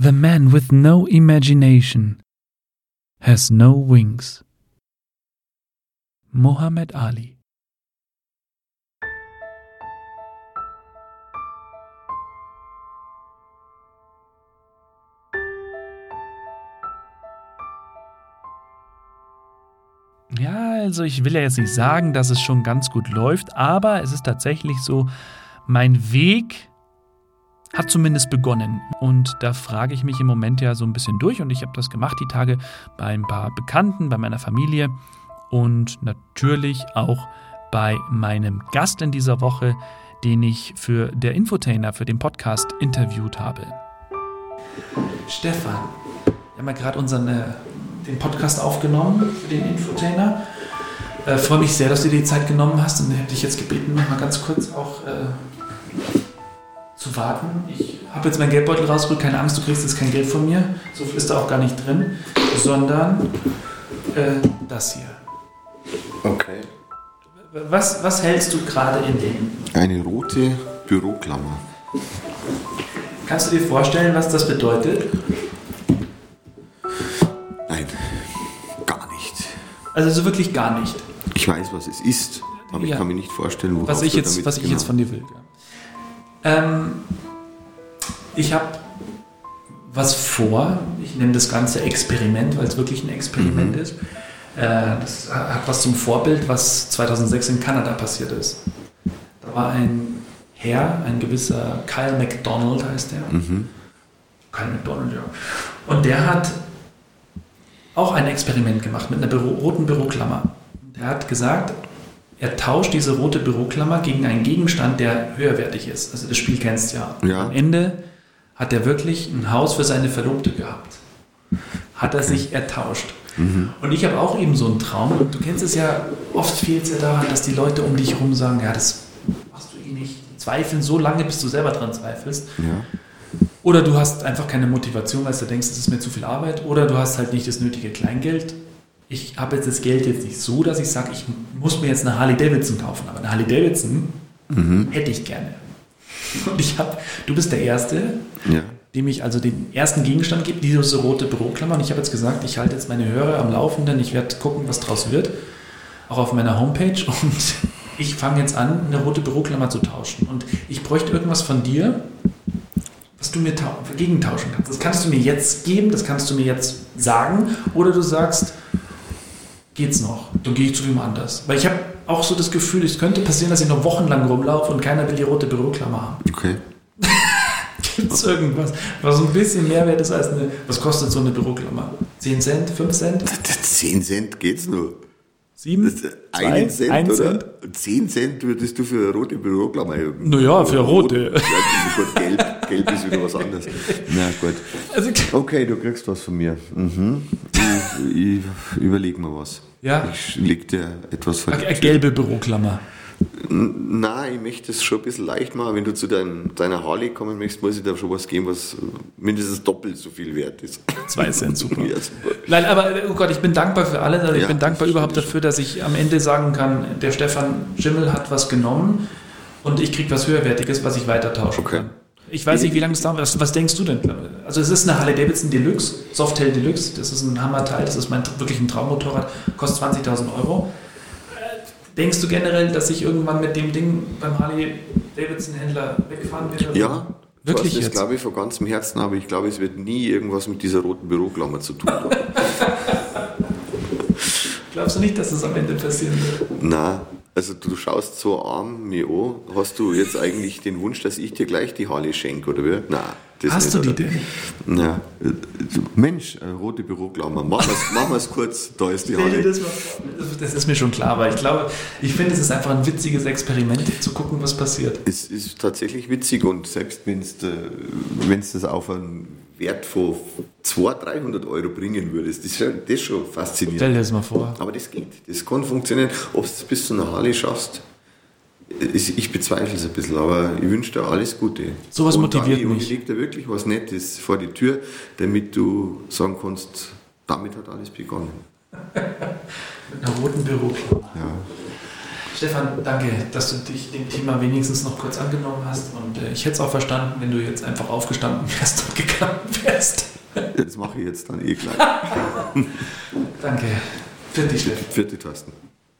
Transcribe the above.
The man with no imagination has no wings. Muhammad Ali Ja, also ich will ja jetzt nicht sagen, dass es schon ganz gut läuft, aber es ist tatsächlich so, mein Weg hat zumindest begonnen. Und da frage ich mich im Moment ja so ein bisschen durch und ich habe das gemacht die Tage bei ein paar Bekannten, bei meiner Familie und natürlich auch bei meinem Gast in dieser Woche, den ich für der Infotainer, für den Podcast interviewt habe. Stefan, wir haben ja gerade unseren äh, den Podcast aufgenommen für den Infotainer. Äh, freue mich sehr, dass du dir die Zeit genommen hast und hätte ich jetzt gebeten, noch mal ganz kurz auch äh, zu warten. Ich habe jetzt meinen Geldbeutel rausgeholt, keine Angst, du kriegst jetzt kein Geld von mir. So viel ist da auch gar nicht drin, sondern äh, das hier. Okay. Was, was hältst du gerade in dem? Eine rote Büroklammer. Kannst du dir vorstellen, was das bedeutet? Nein, gar nicht. Also so wirklich gar nicht. Ich weiß, was es ist, aber Ja. ich kann mir nicht vorstellen, worauf was ich jetzt, damit was ich genau- jetzt von dir will. Ähm, ich habe was vor. Ich nenne das Ganze Experiment, weil es wirklich ein Experiment ist. Äh, das hat was zum Vorbild, was 2006 in Kanada passiert ist. Da war ein Herr, ein gewisser Kyle McDonald heißt der. Mhm. Kyle McDonald, ja. Und der hat auch ein Experiment gemacht mit einer Büro, roten Büroklammer. Der hat gesagt, er tauscht diese rote Büroklammer gegen einen Gegenstand, der höherwertig ist. Also das Spiel kennst du ja. Ja. Am Ende hat er wirklich ein Haus für seine Verlobte gehabt. Hat er sich ertauscht. Und ich habe auch eben so einen Traum. Und du kennst es ja, oft fehlt es ja daran, dass die Leute um dich herum sagen, ja, das machst du eh nicht. Die zweifeln so lange, bis du selber dran zweifelst. Ja. Oder du hast einfach keine Motivation, weil du denkst, es ist mir zu viel Arbeit. Oder du hast halt nicht das nötige Kleingeld. Ich habe jetzt das Geld jetzt nicht so, dass ich sage, ich muss mir jetzt eine Harley Davidson kaufen. Aber eine Harley Davidson hätte ich gerne. Und ich habe, du bist der Erste, Ja. dem ich also den ersten Gegenstand gebe, diese rote Büroklammer. Und ich habe jetzt gesagt, ich halte jetzt meine Hörer am Laufenden. Ich werde gucken, was draus wird. Auch auf meiner Homepage. Und ich fange jetzt an, eine rote Büroklammer zu tauschen. Und ich bräuchte irgendwas von dir, was du mir tau- gegentauschen kannst. Das kannst du mir jetzt geben, das kannst du mir jetzt sagen. Oder du sagst, geht's noch? Dann gehe ich zu wem anders. Weil ich habe auch so das Gefühl, es könnte passieren, dass ich noch wochenlang rumlaufe und keiner will die rote Büroklammer haben. Okay. Gibt es irgendwas, was ein bisschen mehr wert ist als eine. Was kostet so eine Büroklammer? 10 Cent? 5 Cent? 10 Cent geht's nur. 7? Das ist Einen Cent, Ein oder? Cent? 10 Cent würdest du für eine rote Büroklammer haben. Naja, für rote. Ja, gut. Gelb, gelb ist wieder was anderes. Na gut. Also, Okay, du kriegst was von mir. Mhm. Ich, ich überleg mal was. Ja. Ich leg dir etwas vor. eine gelbe Büroklammer. Nein, ich möchte es schon ein bisschen leicht machen. Wenn du zu dein, deiner Harley kommen möchtest, muss ich dir schon was geben, was mindestens doppelt so viel wert ist. 2 Cent, super. Ja, super. Nein, aber oh Gott, ich bin dankbar für alles. Also ich Ja, bin dankbar überhaupt dafür, dass ich am Ende sagen kann, der Stefan Schimmel hat was genommen und ich kriege was höherwertiges, was ich weiter tauschen Okay. kann. Ich weiß nicht, wie lange es dauert. Was, was denkst du denn? Also es ist eine Harley Davidson Deluxe, Softail Deluxe. Das ist ein Hammerteil. Das ist mein wirklich ein Traummotorrad. Kostet 20.000 Euro. Denkst du generell, dass ich irgendwann mit dem Ding beim Harley Davidson Händler wegfahren werde? Ja, Wirklich das jetzt? glaube ich von ganzem Herzen, aber ich glaube, es wird nie irgendwas mit dieser roten Büroklammer zu tun haben. Glaubst du nicht, dass das am Ende passieren wird? Na, also du schaust so arm mir an. Hast du jetzt eigentlich den Wunsch, dass ich dir gleich die Harley schenke, oder wie? Na, das Hast du nicht, die oder? denn? Na, äh, Mensch, äh, rote Büroklammer. Machen wir es kurz, da ist die Harley. das, das ist mir schon klar, aber ich glaube, ich finde, es ist einfach ein witziges Experiment, zu gucken, was passiert. Es ist tatsächlich witzig und selbst wenn es es das auf einen Wert von 200, 300 Euro bringen würdest, das ist schon, das ist schon faszinierend. Stell dir das mal vor. Aber das geht, das kann funktionieren. Ob du es bis zu einer Harley schaffst, ich bezweifle es ein bisschen, aber ich wünsche dir alles Gute. Sowas Und motiviert dann, und mich. Ich leg dir wirklich was Nettes vor die Tür, damit du sagen kannst, damit hat alles begonnen. Mit einer roten Büroklammer. Ja. Stefan, danke, dass du dich dem Thema wenigstens noch kurz angenommen hast. Und äh, ich hätte es auch verstanden, wenn du jetzt einfach aufgestanden wärst und gegangen wärst. Das mache ich jetzt dann eh gleich. danke. Für dich, Stefan. Für die Thorsten.